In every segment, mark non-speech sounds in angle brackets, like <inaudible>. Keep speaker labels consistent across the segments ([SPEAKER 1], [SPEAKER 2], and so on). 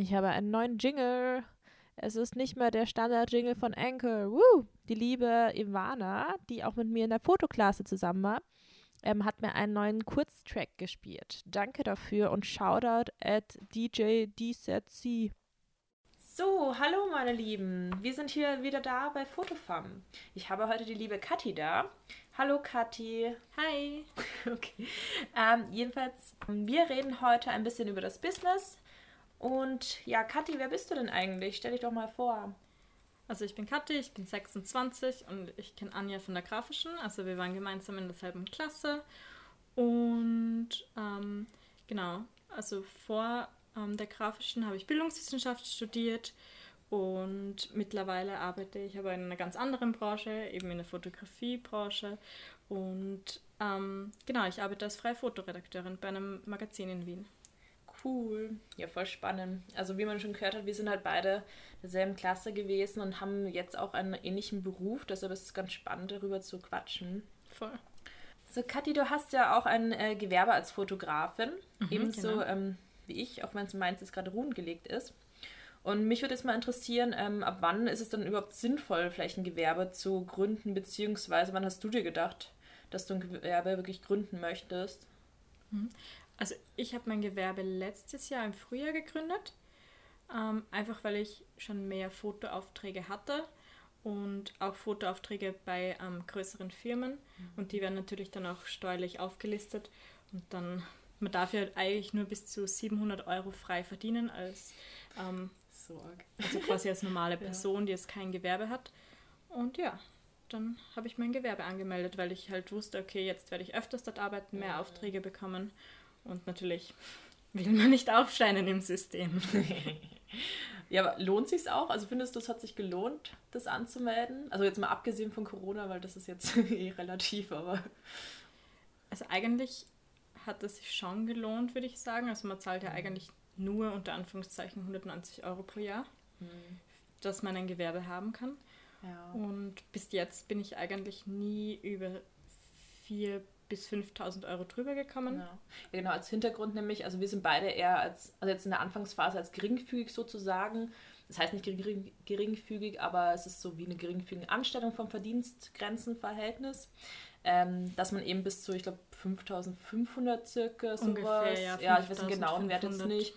[SPEAKER 1] Ich habe einen neuen Jingle. Es ist nicht mehr der Standard-Jingle von Anchor. Woo! Die liebe Ivana, die auch mit mir in der Fotoklasse zusammen war, ähm, hat mir einen neuen Kurztrack gespielt. Danke dafür und Shoutout at DJ DZC. So, hallo meine Lieben. Wir sind hier wieder da bei Fotofam. Ich habe heute die liebe Kathi da. Hallo Kathi.
[SPEAKER 2] Hi. <laughs>
[SPEAKER 1] Okay. Ähm, jedenfalls, wir reden heute ein bisschen über das Business, und ja, Kathi, wer bist du denn eigentlich? Stell dich doch mal vor.
[SPEAKER 2] Also ich bin Kathi, ich bin 26 und ich kenne Anja von der Grafischen. Also wir waren gemeinsam in derselben Klasse. Und ähm, genau, also vor ähm, der Grafischen habe ich Bildungswissenschaft studiert und mittlerweile arbeite ich aber in einer ganz anderen Branche, eben in der Fotografiebranche. Und ähm, genau, ich arbeite als freie Fotoredakteurin bei einem Magazin in Wien.
[SPEAKER 1] Cool. Ja, voll spannend. Also wie man schon gehört hat, wir sind halt beide derselben Klasse gewesen und haben jetzt auch einen ähnlichen Beruf. Deshalb ist es ganz spannend, darüber zu quatschen.
[SPEAKER 2] Voll.
[SPEAKER 1] So, Kathi, du hast ja auch ein äh, Gewerbe als Fotografin. Mhm, ebenso genau. ähm, wie ich, auch wenn es meins jetzt gerade ruhen gelegt ist. Und mich würde jetzt mal interessieren, ähm, ab wann ist es dann überhaupt sinnvoll, vielleicht ein Gewerbe zu gründen, beziehungsweise wann hast du dir gedacht, dass du ein Gewerbe wirklich gründen möchtest?
[SPEAKER 2] Also ich habe mein Gewerbe letztes Jahr im Frühjahr gegründet, ähm, einfach weil ich schon mehr Fotoaufträge hatte und auch Fotoaufträge bei ähm, größeren Firmen mhm. und die werden natürlich dann auch steuerlich aufgelistet und dann man darf ja eigentlich nur bis zu 700 Euro frei verdienen als ähm, also quasi als normale <laughs> Person, ja. die jetzt kein Gewerbe hat und ja dann habe ich mein Gewerbe angemeldet, weil ich halt wusste, okay, jetzt werde ich öfters dort arbeiten, mehr ja. Aufträge bekommen und natürlich will man nicht aufscheinen im System. <laughs>
[SPEAKER 1] ja, aber lohnt sich auch? Also findest du, es hat sich gelohnt, das anzumelden? Also jetzt mal abgesehen von Corona, weil das ist jetzt <laughs> eh relativ, aber.
[SPEAKER 2] Also eigentlich hat es sich schon gelohnt, würde ich sagen. Also man zahlt ja mhm. eigentlich nur unter Anführungszeichen 190 Euro pro Jahr, mhm. dass man ein Gewerbe haben kann. Ja. Und bis jetzt bin ich eigentlich nie über vier bis 5000 Euro drüber gekommen.
[SPEAKER 1] Ja. ja. genau, als Hintergrund nämlich, also wir sind beide eher als, also jetzt in der Anfangsphase als geringfügig sozusagen. Das heißt nicht gering, geringfügig, aber es ist so wie eine geringfügige Anstellung vom Verdienstgrenzenverhältnis. Ähm, dass man eben bis zu, ich glaube, 5500 circa sowas, Ungefähr, ja, ja ich weiß den genauen Wert jetzt nicht,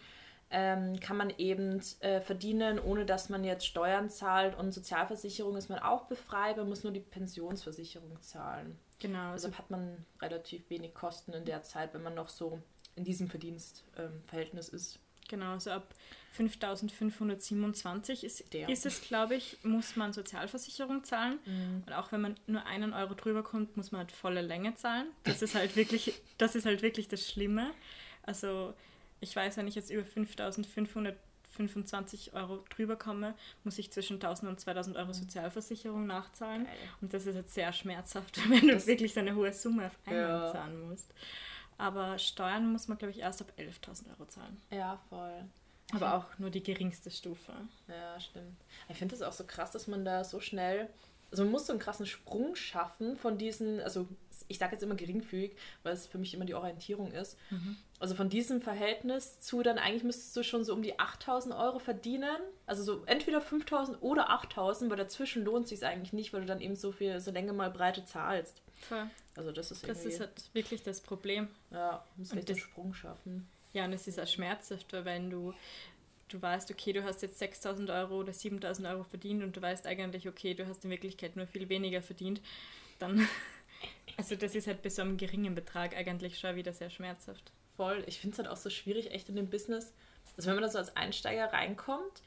[SPEAKER 1] ähm, kann man eben äh, verdienen, ohne dass man jetzt Steuern zahlt und Sozialversicherung ist man auch befreit, man muss nur die Pensionsversicherung zahlen.
[SPEAKER 2] Genau.
[SPEAKER 1] Also hat man relativ wenig Kosten in der Zeit, wenn man noch so in diesem Verdienstverhältnis ähm, ist.
[SPEAKER 2] Genau, also ab 5527 ist, ist es, glaube ich, muss man Sozialversicherung zahlen. Mhm. Und auch wenn man nur einen Euro drüber kommt, muss man halt volle Länge zahlen. Das ist halt wirklich, das ist halt wirklich das Schlimme. Also ich weiß, wenn ich jetzt über 5500 25 Euro drüber komme, muss ich zwischen 1000 und 2000 Euro mhm. Sozialversicherung nachzahlen. Geil. Und das ist jetzt sehr schmerzhaft, <laughs> wenn du das wirklich so eine hohe Summe auf einmal ja. zahlen musst. Aber Steuern muss man, glaube ich, erst ab 11.000 Euro zahlen.
[SPEAKER 1] Ja, voll.
[SPEAKER 2] Aber auch nur die geringste Stufe.
[SPEAKER 1] Ja, stimmt. Ich finde es auch so krass, dass man da so schnell also man muss so einen krassen Sprung schaffen von diesen, also ich sage jetzt immer geringfügig, weil es für mich immer die Orientierung ist. Mhm. Also von diesem Verhältnis zu dann eigentlich müsstest du schon so um die 8000 Euro verdienen. Also so entweder 5000 oder 8000, weil dazwischen lohnt sich eigentlich nicht, weil du dann eben so viel, so Länge mal Breite zahlst.
[SPEAKER 2] Voll.
[SPEAKER 1] Also das ist
[SPEAKER 2] Das ist halt wirklich das Problem.
[SPEAKER 1] Ja, du musst echt den Sprung schaffen.
[SPEAKER 2] Ja, und es ist auch schmerzhaft, weil wenn du du weißt, okay, du hast jetzt 6000 Euro oder 7000 Euro verdient und du weißt eigentlich, okay, du hast in Wirklichkeit nur viel weniger verdient, dann, <laughs> also das ist halt bei so einem geringen Betrag eigentlich schon wieder sehr schmerzhaft.
[SPEAKER 1] Voll, ich finde es halt auch so schwierig, echt in dem Business, also wenn man da so als Einsteiger reinkommt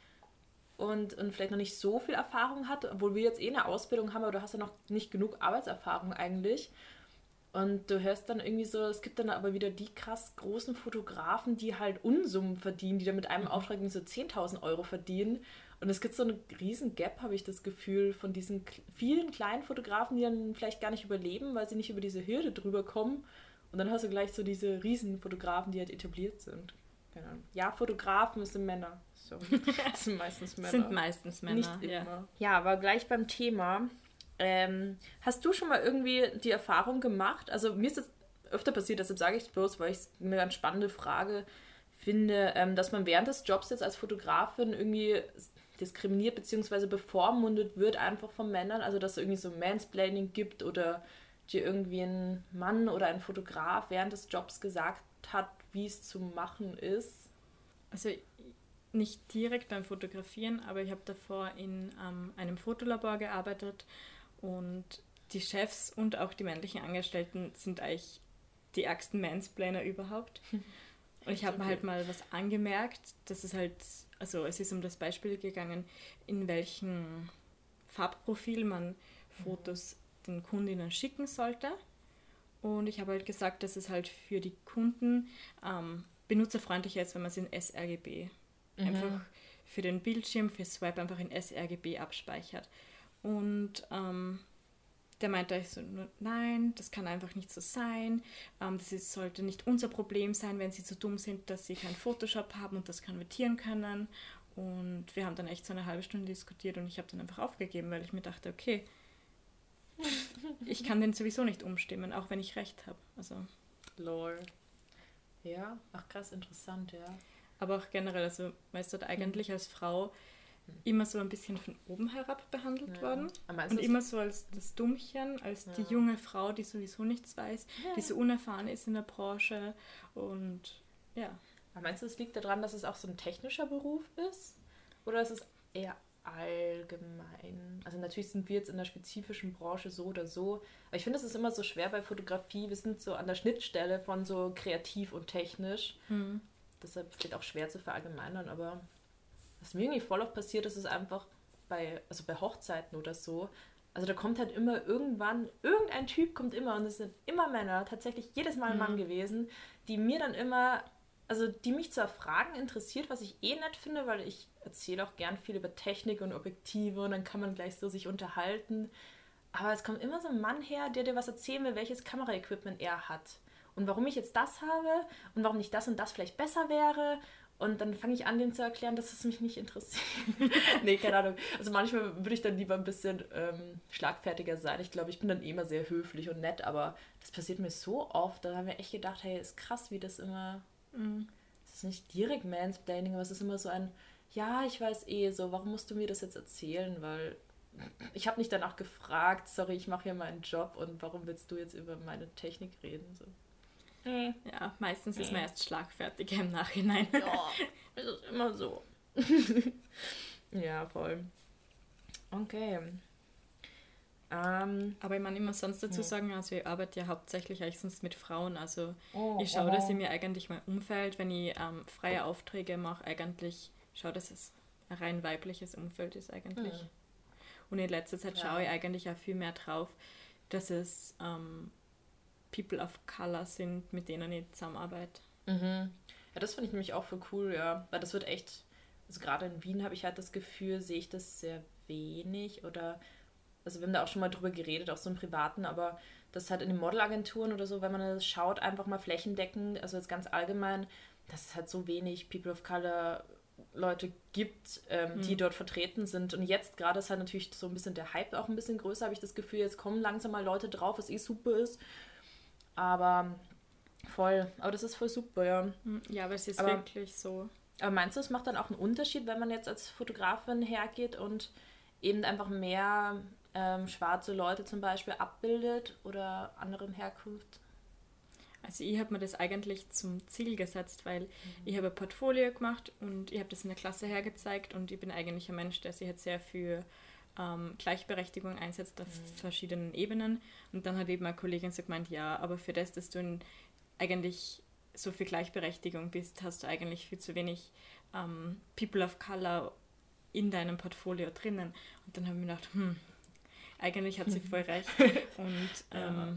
[SPEAKER 1] und, und vielleicht noch nicht so viel Erfahrung hat, obwohl wir jetzt eh eine Ausbildung haben, aber du hast ja noch nicht genug Arbeitserfahrung eigentlich und du hörst dann irgendwie so, es gibt dann aber wieder die krass großen Fotografen, die halt Unsummen verdienen, die dann mit einem mhm. Auftrag so 10.000 Euro verdienen. Und es gibt so einen riesen Gap, habe ich das Gefühl, von diesen vielen kleinen Fotografen, die dann vielleicht gar nicht überleben, weil sie nicht über diese Hürde drüber kommen. Und dann hast du gleich so diese riesen Fotografen, die halt etabliert sind. Ja, Fotografen sind Männer. Sorry. <laughs> Das sind meistens Männer.
[SPEAKER 2] sind meistens Männer.
[SPEAKER 1] Nicht immer. Ja. ja, aber gleich beim Thema. Ähm, hast du schon mal irgendwie die Erfahrung gemacht? Also mir ist das öfter passiert, deshalb sage ich es bloß, weil ich es eine ganz spannende Frage finde, ähm, dass man während des Jobs jetzt als Fotografin irgendwie diskriminiert bzw. bevormundet wird einfach von Männern. Also dass es irgendwie so Mansplaining gibt oder dir irgendwie ein Mann oder ein Fotograf während des Jobs gesagt hat, wie es zu machen ist.
[SPEAKER 2] Also nicht direkt beim Fotografieren, aber ich habe davor in ähm, einem Fotolabor gearbeitet und die Chefs und auch die männlichen Angestellten sind eigentlich die ärgsten Mansplainer überhaupt. <laughs> Und ich habe mir halt mal was angemerkt, dass es halt, also es ist um das Beispiel gegangen, in welchem Farbprofil man Fotos den Kundinnen schicken sollte. Und ich habe halt gesagt, dass es halt für die Kunden ähm, benutzerfreundlicher ist, wenn man es in sRGB mhm. einfach für den Bildschirm, für Swipe einfach in sRGB abspeichert. Und ähm, der meinte so, nein, das kann einfach nicht so sein. Ähm, das ist, sollte nicht unser Problem sein, wenn sie so dumm sind, dass sie kein Photoshop haben und das konvertieren können. Und wir haben dann echt so eine halbe Stunde diskutiert und ich habe dann einfach aufgegeben, weil ich mir dachte, okay, <laughs> ich kann den sowieso nicht umstimmen, auch wenn ich recht habe. Also.
[SPEAKER 1] Lol. Ja, ach krass, interessant, ja.
[SPEAKER 2] Aber auch generell, also weißt du, eigentlich als Frau immer so ein bisschen von oben herab behandelt ja. worden. Und immer so als das Dummchen, als ja. die junge Frau, die sowieso nichts weiß, ja. die so unerfahren ist in der Branche. Und ja.
[SPEAKER 1] Aber meinst du, es liegt daran, dass es auch so ein technischer Beruf ist? Oder ist es eher allgemein? Also natürlich sind wir jetzt in der spezifischen Branche so oder so. Aber ich finde, es ist immer so schwer bei Fotografie. Wir sind so an der Schnittstelle von so kreativ und technisch. Mhm. Deshalb vielleicht auch schwer zu verallgemeinern, aber was mir irgendwie voll oft passiert ist, ist einfach bei, also bei Hochzeiten oder so, also da kommt halt immer irgendwann, irgendein Typ kommt immer und es sind immer Männer, tatsächlich jedes Mal ein Mann mhm. gewesen, die mir dann immer, also die mich zwar Fragen interessiert, was ich eh nett finde, weil ich erzähle auch gern viel über Technik und Objektive und dann kann man gleich so sich unterhalten. Aber es kommt immer so ein Mann her, der dir was erzählen will, welches Kameraequipment er hat. Und warum ich jetzt das habe und warum nicht das und das vielleicht besser wäre und dann fange ich an, dem zu erklären, dass es mich nicht interessiert. <laughs> nee, keine Ahnung. Also manchmal würde ich dann lieber ein bisschen ähm, schlagfertiger sein. Ich glaube, ich bin dann eh immer sehr höflich und nett, aber das passiert mir so oft. Da haben wir echt gedacht, hey, ist krass, wie das immer. Mhm. Es ist nicht direkt Mansplaining, aber es ist immer so ein, ja, ich weiß eh so, warum musst du mir das jetzt erzählen? Weil ich habe nicht danach gefragt, sorry, ich mache hier meinen Job und warum willst du jetzt über meine Technik reden? So.
[SPEAKER 2] Mhm. Ja, meistens ist man erst schlagfertiger im Nachhinein.
[SPEAKER 1] Ja, <laughs> es ist immer so. <laughs> ja, voll. Okay.
[SPEAKER 2] Ähm, Aber ich meine, immer sonst dazu sagen, also ich arbeite ja hauptsächlich eigentlich sonst mit Frauen. Also oh, ich schaue, oh. dass ich mir eigentlich mein Umfeld, wenn ich ähm, freie Aufträge mache, eigentlich schaue, dass es ein rein weibliches Umfeld ist eigentlich. Mhm. Und in letzter Zeit ja. schaue ich eigentlich auch viel mehr drauf, dass es ähm, People of Color sind, mit denen ich zusammenarbeite.
[SPEAKER 1] Mhm. Ja, das finde ich nämlich auch für cool, ja. Weil das wird echt, also gerade in Wien habe ich halt das Gefühl, sehe ich das sehr wenig oder, also wir haben da auch schon mal drüber geredet, auch so im Privaten, aber das halt in den Modelagenturen oder so, wenn man das schaut, einfach mal flächendeckend, also jetzt ganz allgemein, dass es halt so wenig People of Color Leute gibt, ähm, mhm. die dort vertreten sind. Und jetzt gerade ist halt natürlich so ein bisschen der Hype auch ein bisschen größer, habe ich das Gefühl, jetzt kommen langsam mal Leute drauf, was eh super ist. Aber voll. Aber das ist voll super, ja.
[SPEAKER 2] Hm, ja, aber es ist aber, wirklich so.
[SPEAKER 1] Aber meinst du, es macht dann auch einen Unterschied, wenn man jetzt als Fotografin hergeht und eben einfach mehr ähm, schwarze Leute zum Beispiel abbildet oder anderen Herkunft?
[SPEAKER 2] Also ich habe mir das eigentlich zum Ziel gesetzt, weil mhm. ich habe ein Portfolio gemacht und ich habe das in der Klasse hergezeigt und ich bin eigentlich ein Mensch, der sich jetzt sehr für ähm, Gleichberechtigung einsetzt auf mhm. verschiedenen Ebenen. Und dann hat eben eine Kollegin so gemeint, ja, aber für das, dass du in, eigentlich so für Gleichberechtigung bist, hast du eigentlich viel zu wenig ähm, People of Color in deinem Portfolio drinnen. Und dann habe ich mir gedacht, hm, eigentlich hat sie voll <laughs> recht. Und, ähm, ja.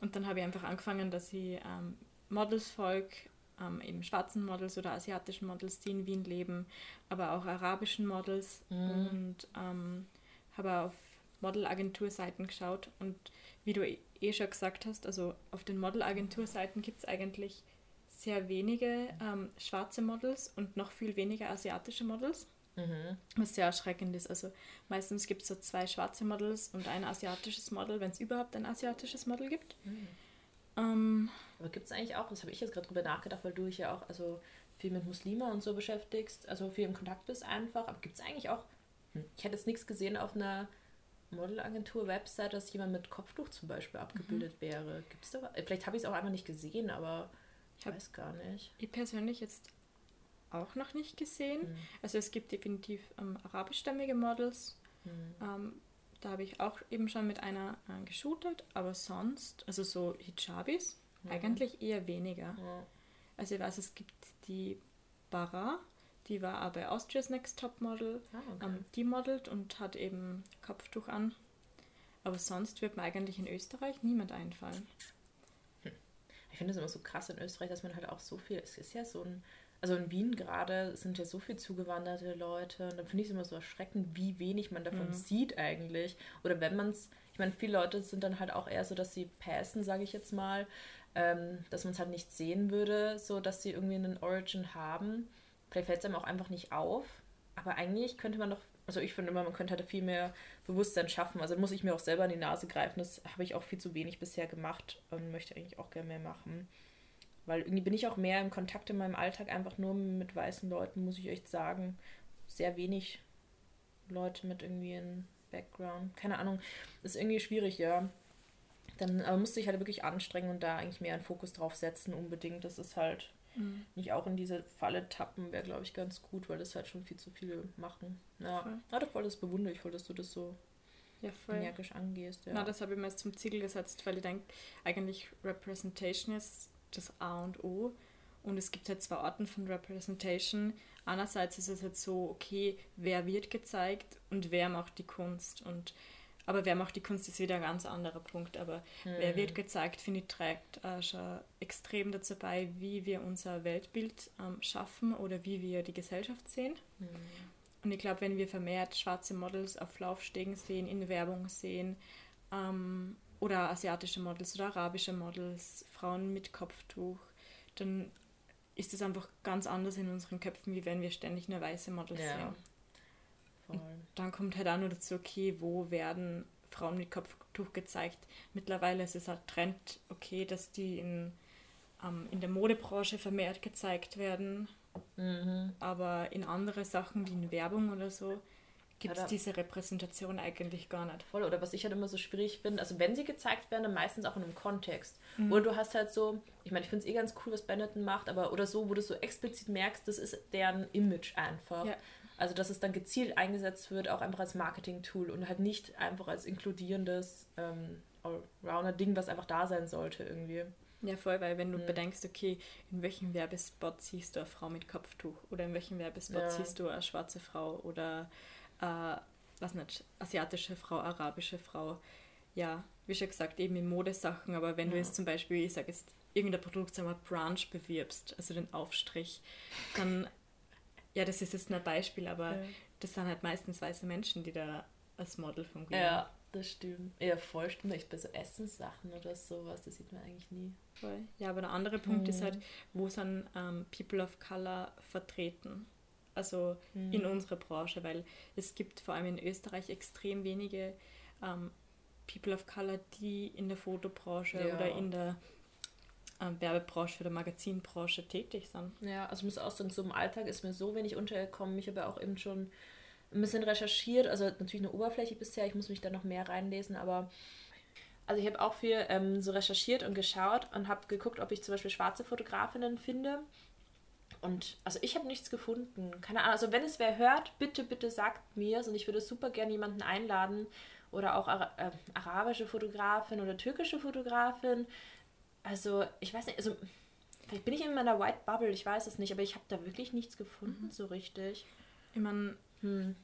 [SPEAKER 2] und dann habe ich einfach angefangen, dass ich ähm, Models folge, ähm, eben schwarzen Models oder asiatischen Models, die in Wien leben, aber auch arabischen Models mhm. und ähm, habe auf Modelagenturseiten geschaut und wie du eh schon gesagt hast, also auf den Modelagenturseiten gibt es eigentlich sehr wenige ähm, schwarze Models und noch viel weniger asiatische Models. Mhm. Was sehr erschreckend ist. Also meistens gibt es so zwei schwarze Models und ein asiatisches Model, wenn es überhaupt ein asiatisches Model gibt. Mhm.
[SPEAKER 1] Ähm, Aber gibt es eigentlich auch, das habe ich jetzt gerade drüber nachgedacht, weil du ja auch, also viel mit Muslima und so beschäftigst, also viel im Kontakt bist einfach. Aber gibt es eigentlich auch, ich hätte jetzt nichts gesehen auf einer Modelagentur-Website, dass jemand mit Kopftuch zum Beispiel abgebildet mhm. wäre. Gibt's da Vielleicht habe ich es auch einfach nicht gesehen, aber ich weiß gar nicht.
[SPEAKER 2] Ich persönlich jetzt auch noch nicht gesehen. Mhm. Also es gibt definitiv ähm, arabischstämmige Models. Mhm. Ähm, da habe ich auch eben schon mit einer äh, geshootet, aber sonst, also so Hijabis, eigentlich eher weniger. Also ich weiß, es gibt die Bara, die war aber bei Austria's Next Top Model. Ah, okay. ähm, die modelt und hat eben Kopftuch an. Aber sonst wird mir eigentlich in Österreich niemand einfallen.
[SPEAKER 1] Hm. Ich finde es immer so krass in Österreich, dass man halt auch so viel, es ist ja so ein, also in Wien gerade sind ja so viel zugewanderte Leute und dann finde ich es immer so erschreckend, wie wenig man davon mhm. sieht eigentlich. Oder wenn man es, ich meine, viele Leute sind dann halt auch eher so, dass sie passen, sage ich jetzt mal, ähm, dass man es halt nicht sehen würde, so dass sie irgendwie einen Origin haben. Vielleicht fällt es einem auch einfach nicht auf. Aber eigentlich könnte man doch, also ich finde immer, man könnte halt viel mehr Bewusstsein schaffen. Also muss ich mir auch selber in die Nase greifen. Das habe ich auch viel zu wenig bisher gemacht und möchte eigentlich auch gerne mehr machen. Weil irgendwie bin ich auch mehr im Kontakt in meinem Alltag einfach nur mit weißen Leuten, muss ich echt sagen. Sehr wenig Leute mit irgendwie einem Background. Keine Ahnung. Ist irgendwie schwierig, ja. Dann aber musste ich halt wirklich anstrengen und da eigentlich mehr einen Fokus drauf setzen, unbedingt. Das ist halt mhm. nicht auch in diese Falle tappen, wäre, glaube ich, ganz gut, weil das halt schon viel zu viele machen. Ja, voll. ja das voll das bewundere ich voll, dass du das so ja, energisch
[SPEAKER 2] angehst. Ja. Na, das habe ich mir jetzt zum Ziel gesetzt, weil ich denke, eigentlich Representation ist das A und O. Und es gibt halt zwei Arten von Representation. Einerseits ist es halt so, okay, wer wird gezeigt und wer macht die Kunst. Und aber wer macht die Kunst, ist wieder ein ganz anderer Punkt. Aber mhm. wer wird gezeigt, finde ich, trägt äh, schon extrem dazu bei, wie wir unser Weltbild ähm, schaffen oder wie wir die Gesellschaft sehen. Mhm. Und ich glaube, wenn wir vermehrt schwarze Models auf Laufstegen sehen, in Werbung sehen, ähm, oder asiatische Models oder arabische Models, Frauen mit Kopftuch, dann ist es einfach ganz anders in unseren Köpfen, wie wenn wir ständig nur weiße Models ja. sehen. Voll. dann kommt halt auch nur dazu, okay, wo werden Frauen mit Kopftuch gezeigt? Mittlerweile ist es halt Trend, okay, dass die in, ähm, in der Modebranche vermehrt gezeigt werden. Mhm. Aber in andere Sachen wie in Werbung oder so gibt es diese Repräsentation eigentlich gar nicht.
[SPEAKER 1] Voll, oder was ich halt immer so schwierig finde, also wenn sie gezeigt werden, dann meistens auch in einem Kontext. Mhm. Oder du hast halt so, ich meine, ich finde es eh ganz cool, was Benetton macht, aber oder so, wo du so explizit merkst, das ist deren Image einfach. Ja. Also, dass es dann gezielt eingesetzt wird, auch einfach als Marketing-Tool und halt nicht einfach als inkludierendes ähm, Allrounder-Ding, was einfach da sein sollte irgendwie.
[SPEAKER 2] Ja, voll, weil wenn du mhm. bedenkst, okay, in welchem Werbespot siehst du eine Frau mit Kopftuch oder in welchem Werbespot ja. siehst du eine schwarze Frau oder äh, was nicht, asiatische Frau, arabische Frau. Ja, wie schon gesagt, eben in Modesachen, aber wenn ja. du jetzt zum Beispiel, ich sage jetzt, irgendein Produkt, sagen wir, Brunch bewirbst, also den Aufstrich, dann ja, das ist jetzt nur ein Beispiel, aber ja. das sind halt meistens weiße Menschen, die da als Model fungieren.
[SPEAKER 1] Ja, das stimmt. Ja, voll stimmt. Ich bei so Essenssachen oder sowas, das sieht man eigentlich nie.
[SPEAKER 2] Voll. Ja, aber der andere Punkt mhm. ist halt, wo sind ähm, People of Color vertreten? Also mhm. in unserer Branche, weil es gibt vor allem in Österreich extrem wenige ähm, People of Color, die in der Fotobranche ja. oder in der ähm, Werbebranche oder Magazinbranche tätig sind.
[SPEAKER 1] Ja, also ich muss auch sagen, so im Alltag ist mir so wenig untergekommen. Ich habe auch eben schon ein bisschen recherchiert, also natürlich eine Oberfläche bisher, ich muss mich da noch mehr reinlesen, aber also ich habe auch viel ähm, so recherchiert und geschaut und habe geguckt, ob ich zum Beispiel schwarze Fotografinnen finde. Und also ich habe nichts gefunden. Keine Ahnung. Also wenn es wer hört, bitte, bitte sagt mir es und ich würde super gerne jemanden einladen oder auch äh, arabische Fotografin oder türkische Fotografin also, ich weiß nicht, also vielleicht bin ich in meiner White Bubble, ich weiß es nicht, aber ich habe da wirklich nichts gefunden, mhm. so richtig.
[SPEAKER 2] Ich meine, hm.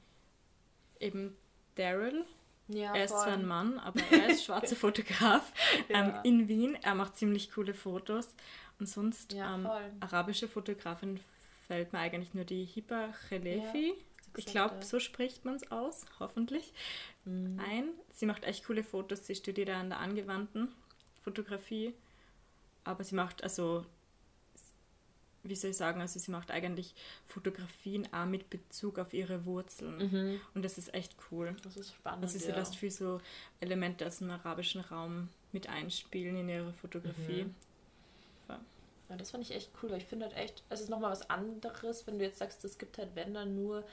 [SPEAKER 2] eben Daryl, ja, er ist zwar ein Mann, aber er <laughs> ist schwarzer Fotograf ja. ähm, in Wien. Er macht ziemlich coole Fotos. Und sonst ja, ähm, arabische Fotografin fällt mir eigentlich nur die Hiba Khelefi. ich glaube, so spricht man es aus, hoffentlich. Mhm. Ein. Sie macht echt coole Fotos. Sie studiert an der angewandten Fotografie aber sie macht also, wie soll ich sagen, also sie macht eigentlich Fotografien auch mit Bezug auf ihre Wurzeln. Mhm. Und das ist echt cool. Das ist spannend. Also sie ja. lässt viel so Elemente aus dem arabischen Raum mit einspielen in ihre Fotografie. Mhm.
[SPEAKER 1] Ja, das fand ich echt cool, weil ich finde halt echt, es ist nochmal was anderes, wenn du jetzt sagst, es gibt halt, wenn dann nur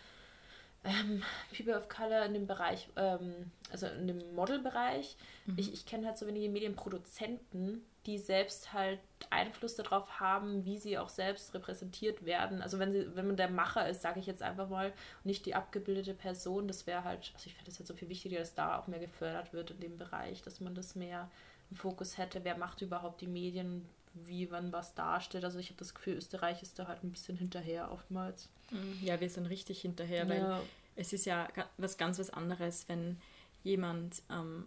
[SPEAKER 1] ähm, People of Color in dem Bereich, ähm, also in dem Modelbereich. Mhm. Ich, ich kenne halt so wenige Medienproduzenten, die selbst halt Einfluss darauf haben, wie sie auch selbst repräsentiert werden. Also wenn sie, wenn man der Macher ist, sage ich jetzt einfach mal, nicht die abgebildete Person, das wäre halt, also ich finde das jetzt so viel wichtiger, dass da auch mehr gefördert wird in dem Bereich, dass man das mehr im Fokus hätte, wer macht überhaupt die Medien, wie wann was darstellt. Also ich habe das Gefühl, Österreich ist da halt ein bisschen hinterher oftmals.
[SPEAKER 2] Mhm. Ja, wir sind richtig hinterher, weil ja. es ist ja was ganz was anderes, wenn jemand ähm,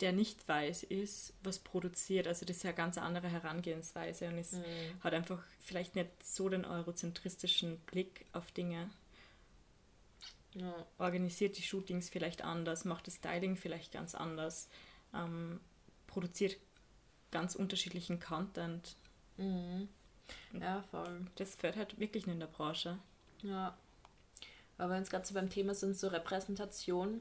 [SPEAKER 2] der nicht weiß ist, was produziert. Also das ist ja eine ganz andere Herangehensweise und es mhm. hat einfach vielleicht nicht so den eurozentristischen Blick auf Dinge. Ja. Organisiert die Shootings vielleicht anders, macht das Styling vielleicht ganz anders, ähm, produziert ganz unterschiedlichen Content.
[SPEAKER 1] Mhm. Ja, voll.
[SPEAKER 2] Das fällt halt wirklich in der Branche.
[SPEAKER 1] Ja. Aber wenn es gerade so beim Thema sind, so Repräsentation,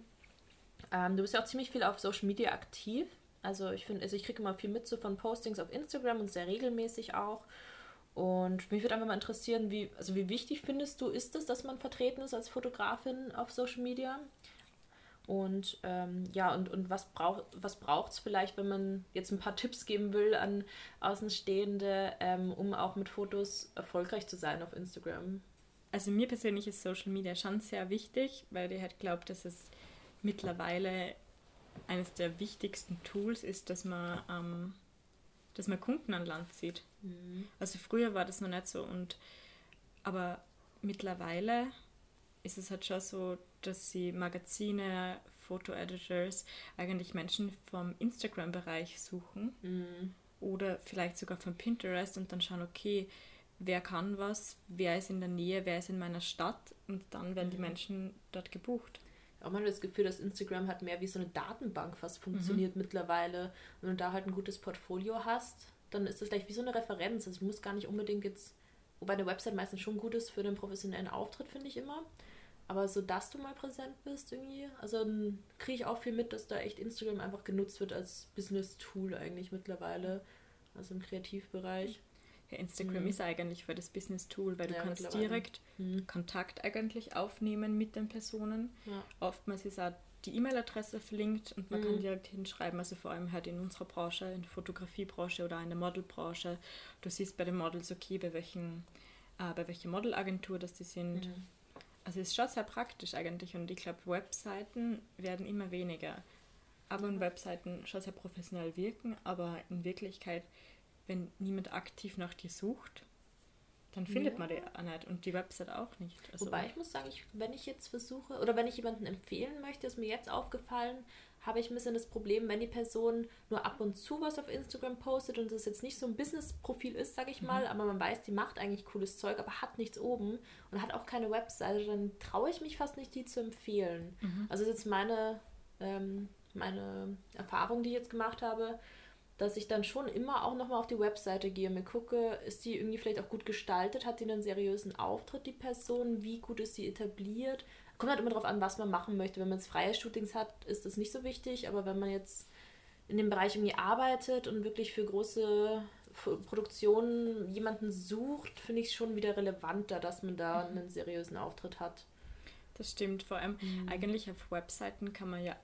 [SPEAKER 1] ähm, du bist ja auch ziemlich viel auf Social Media aktiv. Also ich finde, also ich kriege immer viel mit so von Postings auf Instagram und sehr regelmäßig auch. Und mich würde einfach mal interessieren, wie, also wie wichtig findest du, ist es, dass man vertreten ist als Fotografin auf Social Media? Und ähm, ja, und, und was braucht was es vielleicht, wenn man jetzt ein paar Tipps geben will an Außenstehende, ähm, um auch mit Fotos erfolgreich zu sein auf Instagram?
[SPEAKER 2] Also mir persönlich ist Social Media schon sehr wichtig, weil ich halt glaube, dass es mittlerweile eines der wichtigsten Tools ist, dass man, ähm, dass man Kunden an Land zieht. Mhm. Also früher war das noch nicht so und aber mittlerweile ist es halt schon so, dass sie Magazine, Foto-Editors eigentlich Menschen vom Instagram-Bereich suchen mhm. oder vielleicht sogar von Pinterest und dann schauen, okay, wer kann was, wer ist in der Nähe, wer ist in meiner Stadt und dann werden mhm. die Menschen dort gebucht
[SPEAKER 1] auch mal das Gefühl, dass Instagram halt mehr wie so eine Datenbank fast funktioniert mhm. mittlerweile. Wenn du da halt ein gutes Portfolio hast, dann ist das gleich wie so eine Referenz. Also ich muss gar nicht unbedingt jetzt, wobei eine Website meistens schon gut ist für den professionellen Auftritt, finde ich immer. Aber so, dass du mal präsent bist irgendwie, also kriege ich auch viel mit, dass da echt Instagram einfach genutzt wird als Business-Tool eigentlich mittlerweile, also im Kreativbereich.
[SPEAKER 2] Ja, Instagram mhm. ist eigentlich für das Business-Tool, weil du ja, kannst direkt mhm. Kontakt eigentlich aufnehmen mit den Personen. Ja. Oftmals ist auch die E-Mail-Adresse verlinkt und man mhm. kann direkt hinschreiben, also vor allem halt in unserer Branche, in der Fotografiebranche oder in der Modelbranche. Du siehst bei den Models, okay, bei welchen, äh, bei welcher Modelagentur das die sind. Mhm. Also es ist schon sehr praktisch eigentlich und ich glaube, Webseiten werden immer weniger. Aber in Webseiten schon sehr professionell wirken, aber in Wirklichkeit wenn niemand aktiv nach dir sucht, dann findet ja. man die auch nicht und die Website auch nicht.
[SPEAKER 1] Also Wobei ich muss sagen, ich, wenn ich jetzt versuche oder wenn ich jemanden empfehlen möchte, ist mir jetzt aufgefallen, habe ich ein bisschen das Problem, wenn die Person nur ab und zu was auf Instagram postet und das jetzt nicht so ein Business-Profil ist, sage ich mhm. mal, aber man weiß, die macht eigentlich cooles Zeug, aber hat nichts oben und hat auch keine Webseite, dann traue ich mich fast nicht, die zu empfehlen. Mhm. Also das ist jetzt meine, ähm, meine Erfahrung, die ich jetzt gemacht habe dass ich dann schon immer auch nochmal auf die Webseite gehe, mir gucke, ist die irgendwie vielleicht auch gut gestaltet, hat die einen seriösen Auftritt, die Person, wie gut ist sie etabliert. Kommt halt immer darauf an, was man machen möchte. Wenn man jetzt freie Shootings hat, ist das nicht so wichtig, aber wenn man jetzt in dem Bereich irgendwie arbeitet und wirklich für große Produktionen jemanden sucht, finde ich es schon wieder relevanter, dass man da mhm. einen seriösen Auftritt hat.
[SPEAKER 2] Das stimmt, vor allem mhm. eigentlich auf Webseiten kann man ja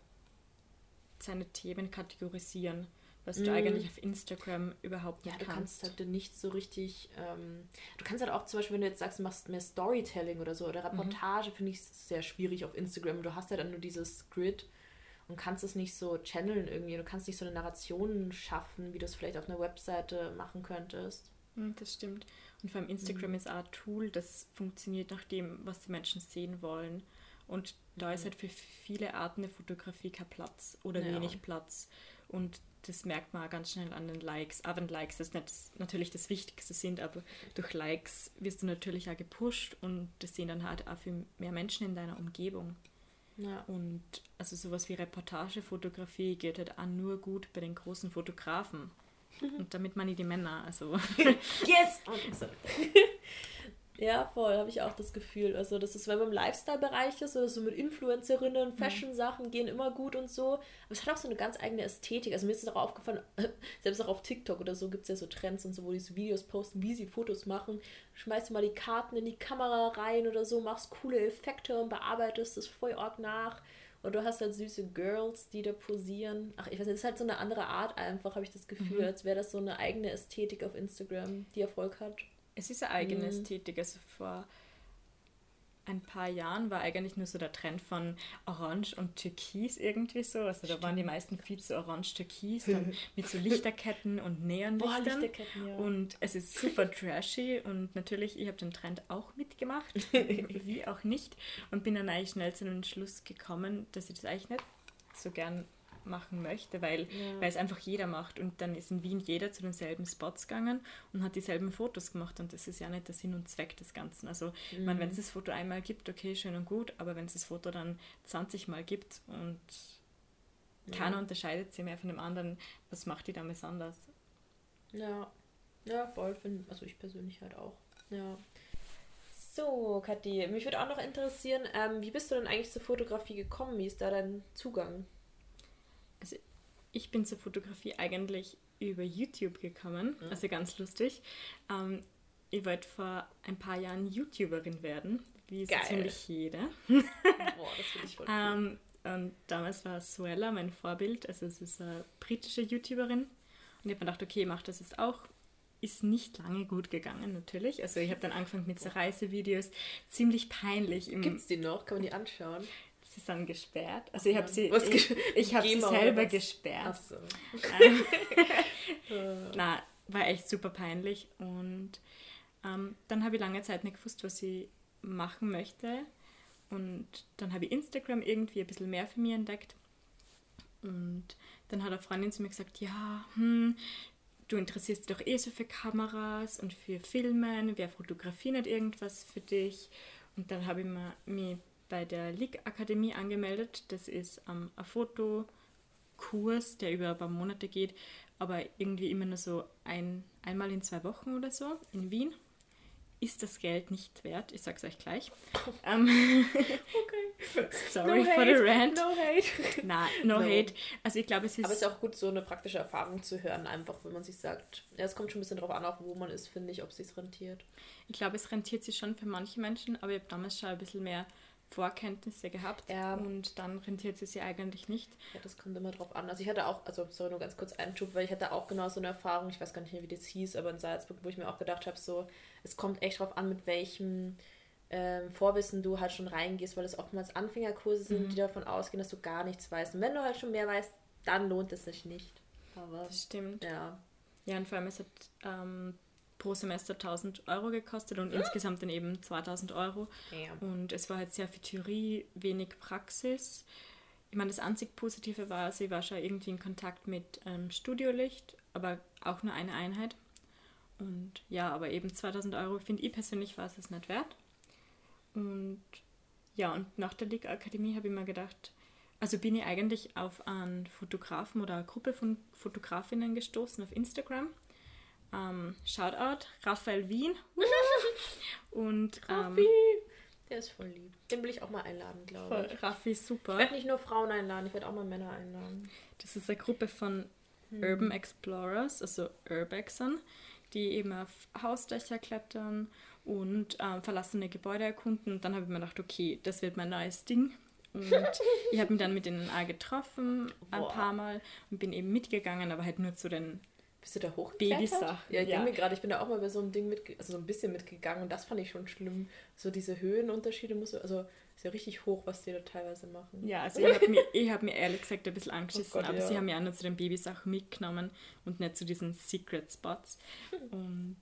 [SPEAKER 2] seine Themen kategorisieren was du mm. eigentlich auf Instagram überhaupt
[SPEAKER 1] nicht ja, du kannst. kannst halt nicht so richtig. Ähm, du kannst halt auch zum Beispiel, wenn du jetzt sagst, du machst mehr Storytelling oder so oder mhm. Reportage, mhm. finde ich sehr schwierig auf Instagram. Du hast ja dann nur dieses Grid und kannst es nicht so channeln irgendwie. Du kannst nicht so eine Narration schaffen, wie du es vielleicht auf einer Webseite machen könntest.
[SPEAKER 2] Hm, das stimmt. Und vor allem Instagram mhm. ist auch ein Tool, das funktioniert nach dem, was die Menschen sehen wollen. Und da mhm. ist halt für viele Arten der Fotografie kein Platz oder ja. wenig Platz. Und das merkt man auch ganz schnell an den Likes. Auch wenn Likes das nicht das, natürlich das Wichtigste sind, aber durch Likes wirst du natürlich auch gepusht und das sehen dann halt auch viel mehr Menschen in deiner Umgebung. Ja. Und also sowas wie Reportagefotografie geht halt auch nur gut bei den großen Fotografen. Und damit meine ich die Männer, also. <laughs> <laughs>
[SPEAKER 1] yes! Ja, voll, habe ich auch das Gefühl. Also, das ist, wenn man im Lifestyle-Bereich ist oder so mit Influencerinnen, Fashion-Sachen gehen immer gut und so. Aber es hat auch so eine ganz eigene Ästhetik. Also, mir ist es auch aufgefallen, <laughs> selbst auch auf TikTok oder so gibt es ja so Trends und so, wo die so Videos posten, wie sie Fotos machen. Schmeißt mal die Karten in die Kamera rein oder so, machst coole Effekte und bearbeitest das voll arg nach. Und du hast halt süße Girls, die da posieren. Ach, ich weiß nicht, es ist halt so eine andere Art einfach, habe ich das Gefühl, mhm. als wäre das so eine eigene Ästhetik auf Instagram, die Erfolg hat.
[SPEAKER 2] Es ist eine eigene mhm. Ästhetik. Also vor ein paar Jahren war eigentlich nur so der Trend von Orange und Türkis irgendwie so. Also Stimmt. da waren die meisten viel zu Orange-Türkis, <laughs> mit so Lichterketten und Neonlichtern. Boah, Lichterketten, ja. Und es ist super trashy und natürlich, ich habe den Trend auch mitgemacht, <laughs> wie auch nicht. Und bin dann eigentlich schnell zu dem Entschluss gekommen, dass ich das eigentlich nicht so gern machen möchte, weil, ja. weil es einfach jeder macht. Und dann ist in Wien jeder zu denselben Spots gegangen und hat dieselben Fotos gemacht. Und das ist ja nicht der Sinn und Zweck des Ganzen. Also, mhm. man, wenn es das Foto einmal gibt, okay, schön und gut, aber wenn es das Foto dann 20 Mal gibt und ja. keiner unterscheidet sich mehr von dem anderen, was macht die dann besonders?
[SPEAKER 1] Ja, ja, voll. Also ich persönlich halt auch. Ja. So, Kathi, mich würde auch noch interessieren, ähm, wie bist du denn eigentlich zur Fotografie gekommen? Wie ist da dein Zugang?
[SPEAKER 2] Also ich bin zur Fotografie eigentlich über YouTube gekommen, mhm. also ganz lustig. Ähm, ich wollte vor ein paar Jahren YouTuberin werden, wie so ziemlich jeder. <laughs> Boah, das finde ich voll cool. ähm, und damals war Suella mein Vorbild, also es ist eine britische YouTuberin. Und ich habe mir gedacht, okay, ich mache das jetzt auch. Ist nicht lange gut gegangen, natürlich. Also ich habe dann angefangen mit so Reisevideos, ziemlich peinlich.
[SPEAKER 1] Gibt es die noch? Kann man die anschauen?
[SPEAKER 2] Sie sind gesperrt. Also ich habe sie, ich, ich habe sie selber gesperrt. So. Ähm, <laughs> <laughs> na, war echt super peinlich und ähm, dann habe ich lange Zeit nicht gewusst, was ich machen möchte und dann habe ich Instagram irgendwie ein bisschen mehr für mich entdeckt und dann hat eine Freundin zu mir gesagt, ja, hm, du interessierst dich doch eh so für Kameras und für Filmen, wer fotografiert nicht irgendwas für dich? Und dann habe ich mir, mich bei der League Akademie angemeldet. Das ist ähm, ein Fotokurs, der über ein paar Monate geht, aber irgendwie immer nur so ein, einmal in zwei Wochen oder so in Wien. Ist das Geld nicht wert? Ich sag's euch gleich. <laughs> ähm, okay. Sorry no for hate, the rant. No hate. Na, no, no, hate. Also ich glaube, es ist.
[SPEAKER 1] Aber es ist auch gut, so eine praktische Erfahrung zu hören, einfach, wenn man sich sagt, ja, es kommt schon ein bisschen drauf an, auch wo man ist, finde ich, ob es sich rentiert.
[SPEAKER 2] Ich glaube, es rentiert sich schon für manche Menschen, aber ich habe damals schon ein bisschen mehr Vorkenntnisse gehabt ja. und dann rentiert es sich eigentlich nicht.
[SPEAKER 1] Ja, das kommt immer drauf an. Also ich hatte auch, also sorry, nur ganz kurz Einschub, weil ich hatte auch genau so eine Erfahrung, ich weiß gar nicht mehr, wie das hieß, aber in Salzburg, wo ich mir auch gedacht habe, so, es kommt echt drauf an, mit welchem ähm, Vorwissen du halt schon reingehst, weil es oftmals Anfängerkurse sind, mhm. die davon ausgehen, dass du gar nichts weißt. Und wenn du halt schon mehr weißt, dann lohnt es sich nicht.
[SPEAKER 2] Aber, das stimmt. Ja. Ja, und vor allem es hat ähm, pro Semester 1000 Euro gekostet und hm? insgesamt dann eben 2000 Euro. Ja. Und es war halt sehr viel Theorie, wenig Praxis. Ich meine, das einzig Positive war, sie war schon irgendwie in Kontakt mit ähm, Studiolicht, aber auch nur eine Einheit. Und ja, aber eben 2000 Euro finde ich persönlich war es das nicht wert. Und ja, und nach der League Akademie habe ich mir gedacht, also bin ich eigentlich auf einen Fotografen oder eine Gruppe von Fotografinnen gestoßen auf Instagram ähm, Shoutout, Raphael Wien. <laughs>
[SPEAKER 1] und Raffi, ähm, der ist voll lieb. Den will ich auch mal einladen, glaube ich.
[SPEAKER 2] Raffi ist super.
[SPEAKER 1] Ich werde nicht nur Frauen einladen, ich werde auch mal Männer einladen.
[SPEAKER 2] Das ist eine Gruppe von hm. Urban Explorers, also Urbexern, die eben auf Hausdächer klettern und ähm, verlassene Gebäude erkunden. Und dann habe ich mir gedacht, okay, das wird mein neues Ding. Und <laughs> ich habe mich dann mit denen auch getroffen ein Boah. paar Mal und bin eben mitgegangen, aber halt nur zu den
[SPEAKER 1] bist du da hochgeklettert? Ja, ich ja. denke mir gerade, ich bin da auch mal bei so einem Ding mit, also so ein bisschen mitgegangen und das fand ich schon schlimm. So diese Höhenunterschiede muss, also ist ja richtig hoch, was die da teilweise machen.
[SPEAKER 2] Ja, also ich habe mir, hab mir ehrlich gesagt ein bisschen angeschissen, oh Gott, aber ja. sie haben ja auch nur zu den Babysachen mitgenommen und nicht zu diesen Secret Spots. <laughs> Und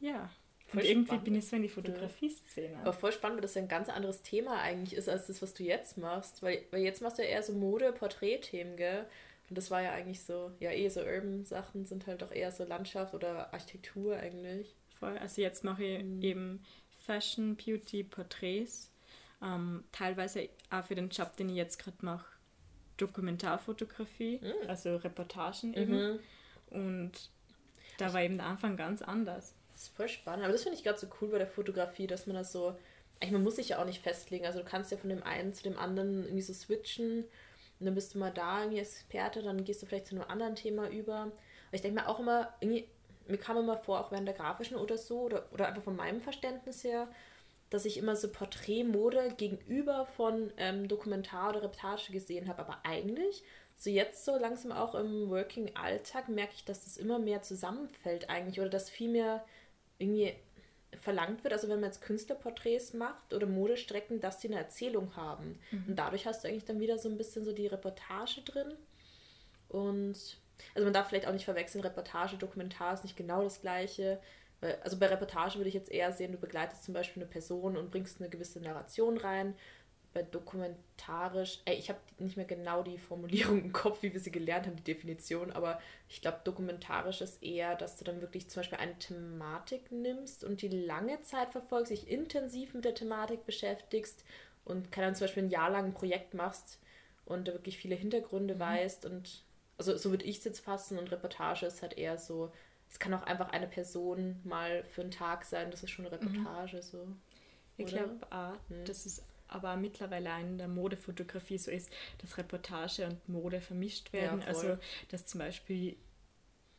[SPEAKER 2] ja. Voll und irgendwie spannend. bin ich so in die Fotografie-Szene.
[SPEAKER 1] Aber voll spannend, weil das ja ein ganz anderes Thema eigentlich ist, als das, was du jetzt machst. Weil, weil jetzt machst du ja eher so Mode, Porträtthemen, gell? Und das war ja eigentlich so, ja eh so Urban-Sachen sind halt doch eher so Landschaft oder Architektur eigentlich.
[SPEAKER 2] Voll, also jetzt mache ich mhm. eben Fashion, Beauty, Porträts. Ähm, teilweise auch für den Job, den ich jetzt gerade mache, Dokumentarfotografie, mhm. also Reportagen eben. Mhm. Und da war eben der Anfang ganz anders.
[SPEAKER 1] Das ist voll spannend. Aber das finde ich gerade so cool bei der Fotografie, dass man das so. Eigentlich, man muss sich ja auch nicht festlegen. Also du kannst ja von dem einen zu dem anderen irgendwie so switchen. Und dann bist du mal da irgendwie Experte, dann gehst du vielleicht zu einem anderen Thema über. Aber ich denke mir auch immer, mir kam immer vor, auch während der grafischen oder so, oder, oder einfach von meinem Verständnis her, dass ich immer so Porträtmode gegenüber von ähm, Dokumentar oder Reportage gesehen habe. Aber eigentlich, so jetzt so langsam auch im Working-Alltag, merke ich, dass das immer mehr zusammenfällt eigentlich oder dass viel mehr irgendwie verlangt wird, also wenn man jetzt Künstlerporträts macht oder Modestrecken, dass die eine Erzählung haben. Mhm. Und dadurch hast du eigentlich dann wieder so ein bisschen so die Reportage drin. Und also man darf vielleicht auch nicht verwechseln, Reportage, Dokumentar ist nicht genau das gleiche. Also bei Reportage würde ich jetzt eher sehen, du begleitest zum Beispiel eine Person und bringst eine gewisse Narration rein. Bei dokumentarisch, ey, ich habe nicht mehr genau die Formulierung im Kopf, wie wir sie gelernt haben, die Definition, aber ich glaube, dokumentarisch ist eher, dass du dann wirklich zum Beispiel eine Thematik nimmst und die lange Zeit verfolgst, dich intensiv mit der Thematik beschäftigst und kann dann zum Beispiel ein Jahr lang ein Projekt machst und da wirklich viele Hintergründe mhm. weißt und also so würde ich es jetzt fassen und Reportage ist halt eher so, es kann auch einfach eine Person mal für einen Tag sein, das ist schon eine. Reportage mhm. so.
[SPEAKER 2] Ich glaube auch, hm. dass es aber mittlerweile in der Modefotografie so ist, dass Reportage und Mode vermischt werden. Ja, also dass zum Beispiel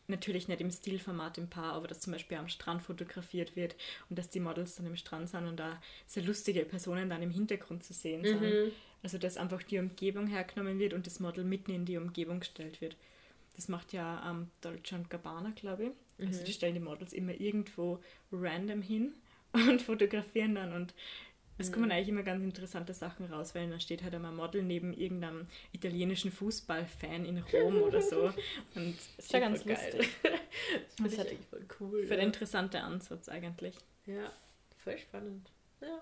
[SPEAKER 2] natürlich nicht im Stilformat im Paar, aber dass zum Beispiel am Strand fotografiert wird und dass die Models dann im Strand sind und da sehr lustige Personen dann im Hintergrund zu sehen sind. Mhm. Also dass einfach die Umgebung hergenommen wird und das Model mitten in die Umgebung gestellt wird. Das macht ja ähm, Dolce Gabbana, glaube ich. Also mhm. Also die stellen die Models immer irgendwo random hin <laughs> und fotografieren dann und es mhm. kommen eigentlich immer ganz interessante Sachen raus, weil dann steht halt einmal Model neben irgendeinem italienischen Fußballfan in Rom oder so. <laughs> Und es ist ja ganz geil. <laughs> das ist halt voll cool. Für ja. den interessante Ansatz eigentlich.
[SPEAKER 1] Ja, voll spannend. Ja.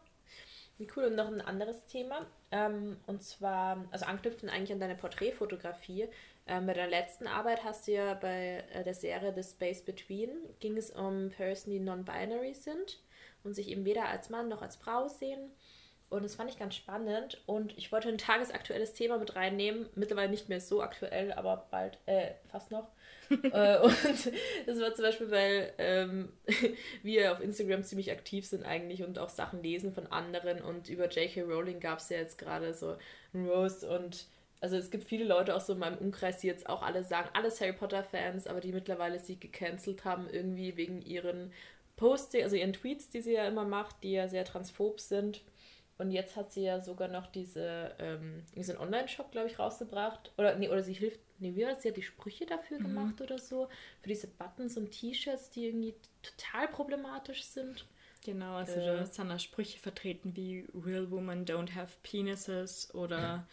[SPEAKER 1] Wie cool. Und noch ein anderes Thema. Ähm, und zwar, also anknüpfen eigentlich an deine Porträtfotografie. Ähm, bei deiner letzten Arbeit hast du ja bei äh, der Serie The Space Between ging es um Person, die non-binary sind und sich eben weder als Mann noch als Frau sehen. Und das fand ich ganz spannend. Und ich wollte ein tagesaktuelles Thema mit reinnehmen. Mittlerweile nicht mehr so aktuell, aber bald, äh, fast noch. <laughs> äh, und das war zum Beispiel, weil ähm, <laughs> wir auf Instagram ziemlich aktiv sind eigentlich und auch Sachen lesen von anderen. Und über J.K. Rowling gab es ja jetzt gerade so ein Roast und also es gibt viele Leute auch so in meinem Umkreis, die jetzt auch alle sagen, alles Harry Potter-Fans, aber die mittlerweile sie gecancelt haben, irgendwie wegen ihren Posting, also ihren Tweets, die sie ja immer macht, die ja sehr transphob sind. Und jetzt hat sie ja sogar noch diese, ähm, diesen Online-Shop, glaube ich, rausgebracht. Oder, nee, oder sie hilft, nee, wie war das? Sie hat die Sprüche dafür mhm. gemacht oder so. Für diese Buttons und T-Shirts, die irgendwie total problematisch sind.
[SPEAKER 2] Genau, also äh, da sind da Sprüche vertreten wie Real Women don't have penises oder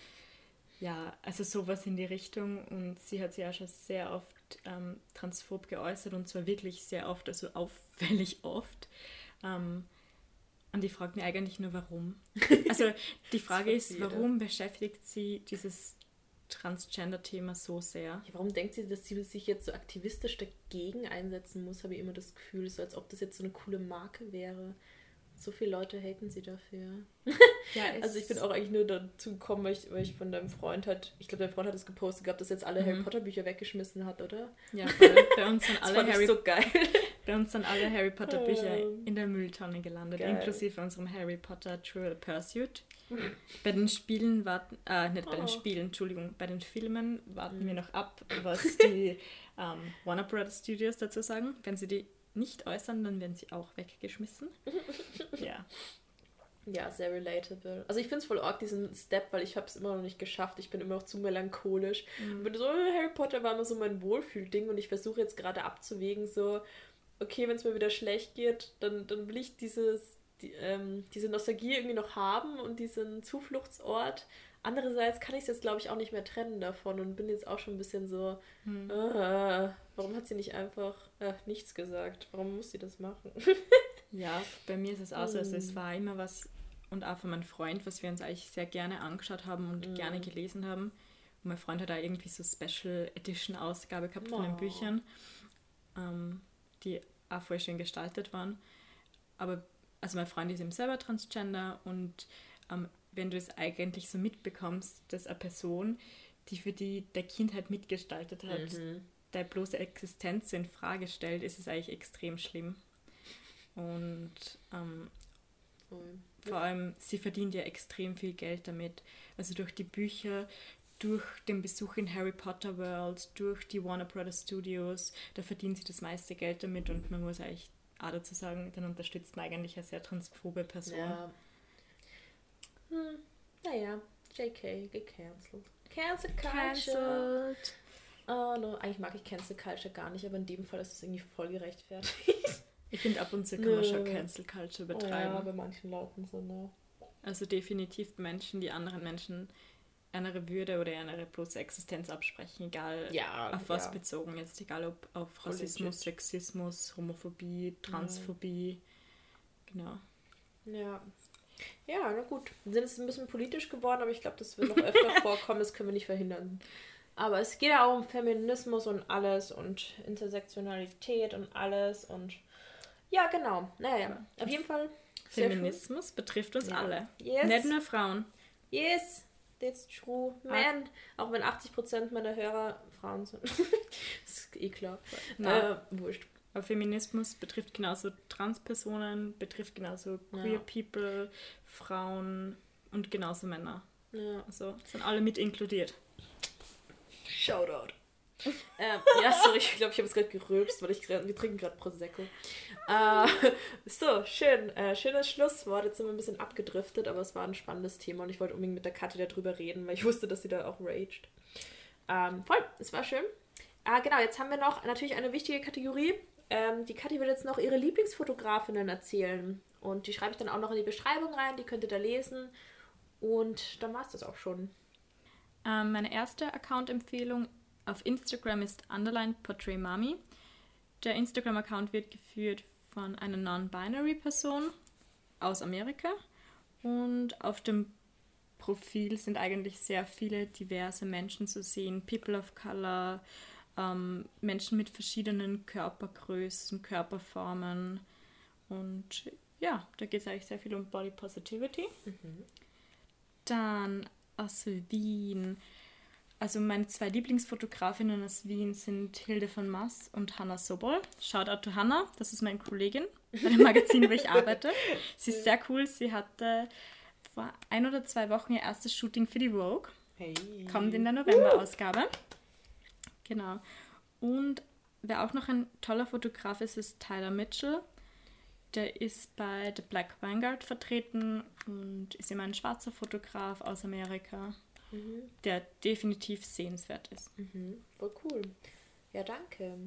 [SPEAKER 2] ja, also sowas in die Richtung. Und sie hat sich ja schon sehr oft ähm, transphob geäußert und zwar wirklich sehr oft, also auffällig <laughs> oft. Ähm, und ich frage mich eigentlich nur, warum. <laughs> Also die Frage ist, warum beschäftigt sie dieses Transgender-Thema so sehr?
[SPEAKER 1] Ja, warum denkt sie, dass sie sich jetzt so aktivistisch dagegen einsetzen muss, habe ich immer das Gefühl, so als ob das jetzt so eine coole Marke wäre. So viele Leute haten sie dafür. Ja, <laughs> also ich bin auch eigentlich nur dazu gekommen, weil ich, weil ich von deinem Freund hat, ich glaube, dein Freund hat es gepostet gehabt, dass jetzt alle mhm. Harry Potter Bücher weggeschmissen hat, oder? Ja, <laughs>
[SPEAKER 2] bei uns sind alle Harry so geil. <laughs> Bei uns sind alle Harry Potter Bücher in der Mülltonne gelandet, geil. inklusive unserem Harry Potter Trivial Pursuit. Bei den Spielen warten, äh, nicht bei den oh. Spielen, Entschuldigung, bei den Filmen warten mhm. wir noch ab, was die ähm, Warner Brothers Studios dazu sagen. Wenn sie die nicht äußern, dann werden sie auch weggeschmissen. <laughs> ja.
[SPEAKER 1] Ja, sehr relatable. Also ich finde es voll arg, diesen Step, weil ich habe es immer noch nicht geschafft. Ich bin immer noch zu melancholisch. Mhm. Und so, Harry Potter war immer so mein Wohlfühlding und ich versuche jetzt gerade abzuwägen, so, okay, wenn es mir wieder schlecht geht, dann, dann will ich dieses, die, ähm, diese Nostalgie irgendwie noch haben und diesen Zufluchtsort. Andererseits kann ich es jetzt, glaube ich, auch nicht mehr trennen davon und bin jetzt auch schon ein bisschen so, hm. äh, warum hat sie nicht einfach äh, nichts gesagt? Warum muss sie das machen? <laughs>
[SPEAKER 2] ja, bei mir ist es auch so, also es hm. war immer was, und auch von meinem Freund, was wir uns eigentlich sehr gerne angeschaut haben und hm. gerne gelesen haben. Und mein Freund hat da irgendwie so Special Edition Ausgabe gehabt oh. von den Büchern, ähm, die auch voll schön gestaltet waren. Aber, also mein Freund ist eben selber Transgender und ähm, wenn du es eigentlich so mitbekommst, dass eine Person, die für die der Kindheit mitgestaltet hat, mhm. Deine bloße Existenz in Frage stellt, ist es eigentlich extrem schlimm. Und ähm, vor allem, sie verdient ja extrem viel Geld damit. Also durch die Bücher, durch den Besuch in Harry Potter World, durch die Warner Brothers Studios, da verdient sie das meiste Geld damit und man muss eigentlich auch dazu sagen, dann unterstützt man eigentlich eine sehr transphobe Person.
[SPEAKER 1] Ja. Hm. Naja, JK, gecancelt. Cancel.
[SPEAKER 2] Cancelled.
[SPEAKER 1] Oh no, eigentlich mag ich Cancel Culture gar nicht, aber in dem Fall ist es irgendwie voll gerechtfertigt. <laughs>
[SPEAKER 2] Ich finde, ab und zu kann man schon Cancel Culture
[SPEAKER 1] Oh ja,
[SPEAKER 2] betreiben.
[SPEAKER 1] bei manchen Leuten so, ne?
[SPEAKER 2] Also definitiv Menschen, die anderen Menschen eine Würde oder eine bloße Existenz absprechen, egal
[SPEAKER 1] Ja,
[SPEAKER 2] auf was
[SPEAKER 1] ja.
[SPEAKER 2] bezogen jetzt, egal ob auf Rassismus. Sexismus, Homophobie, Transphobie. Genau.
[SPEAKER 1] Ja. Ja, na gut. Wir sind jetzt ein bisschen politisch geworden, aber ich glaube, das wird noch öfter <laughs> vorkommen, das können wir nicht verhindern. Aber es geht ja auch um Feminismus und alles und Intersektionalität und alles und ja, genau. Naja, auf jeden Fall.
[SPEAKER 2] Feminismus betrifft uns
[SPEAKER 1] Ja.
[SPEAKER 2] alle.
[SPEAKER 1] Yes.
[SPEAKER 2] Nicht nur Frauen.
[SPEAKER 1] Yes, that's true. Man, auch wenn 80% meiner Hörer Frauen sind. <laughs> das ist eh klar.
[SPEAKER 2] Na.
[SPEAKER 1] Äh, wurscht.
[SPEAKER 2] Aber Feminismus betrifft genauso Transpersonen, betrifft genauso Queer
[SPEAKER 1] Ja.
[SPEAKER 2] People, Frauen und genauso Männer.
[SPEAKER 1] Ja.
[SPEAKER 2] Also sind alle mit inkludiert.
[SPEAKER 1] Shoutout. ähm, ja, sorry, ich glaube, ich habe es gerade gerülpst, weil ich wir trinken gerade Prosecco. Äh, <laughs> so, schön. Äh, schönes Schlusswort. Jetzt sind wir ein bisschen abgedriftet, aber es war ein spannendes Thema und ich wollte unbedingt mit der Kathi darüber reden, weil ich <laughs> wusste, dass sie da auch raged. Ähm, voll, es war schön. Ah, genau, jetzt haben wir noch natürlich eine wichtige Kategorie. Ähm, die Kathi will jetzt noch ihre Lieblingsfotografinnen erzählen. Und die schreibe ich dann auch noch in die Beschreibung rein, die könnt ihr da lesen. Und dann war es das auch schon.
[SPEAKER 2] Ähm, meine erste Account-Empfehlung auf Instagram ist Underline Portrait Mami. Der Instagram-Account wird geführt von einer Non-Binary-Person aus Amerika. Und auf dem Profil sind eigentlich sehr viele diverse Menschen zu sehen. People of Color, ähm, Menschen mit verschiedenen Körpergrößen, Körperformen. Und ja, da geht es eigentlich sehr viel um Body Positivity. Dann aus Wien. Also meine zwei Lieblingsfotografinnen aus Wien sind Hilde von Mass und Hanna Sobol. Shoutout to Hanna, das ist meine Kollegin bei dem Magazin, wo ich <laughs> arbeite. Sie ist sehr cool. Sie hatte vor ein oder zwei Wochen ihr erstes Shooting für die Vogue.
[SPEAKER 1] Hey.
[SPEAKER 2] Kommt in der November-Ausgabe. Genau. Und wer auch noch ein toller Fotograf ist, ist Tyler Mitchell. Der ist bei The Black Vanguard vertreten und ist immer ein schwarzer Fotograf aus Amerika, der definitiv sehenswert ist.
[SPEAKER 1] Mhm, voll cool. Ja, danke.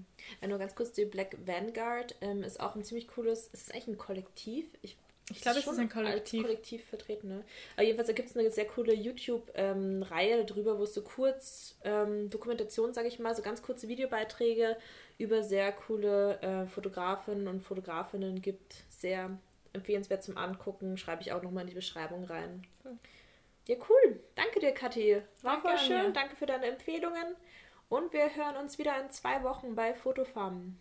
[SPEAKER 1] Äh, nur ganz kurz, die Black Vanguard ähm, ist auch ein ziemlich cooles, ist es eigentlich ein Kollektiv? Ich,
[SPEAKER 2] Ich glaube, es ist ein Kollektiv.
[SPEAKER 1] Kollektiv vertreten, ne? Aber jedenfalls, da gibt es eine sehr coole YouTube-Reihe darüber, wo es so kurz ähm, Dokumentation, sage ich mal, so ganz kurze Videobeiträge über sehr coole äh, Fotografinnen und Fotografinnen gibt. Sehr empfehlenswert zum Angucken. Schreibe ich auch nochmal in die Beschreibung rein. Ja, cool. Danke dir, Kathi. War
[SPEAKER 2] Danke
[SPEAKER 1] voll schön. Danke für deine Empfehlungen. Und wir hören uns wieder in zwei Wochen bei Fotofarmen.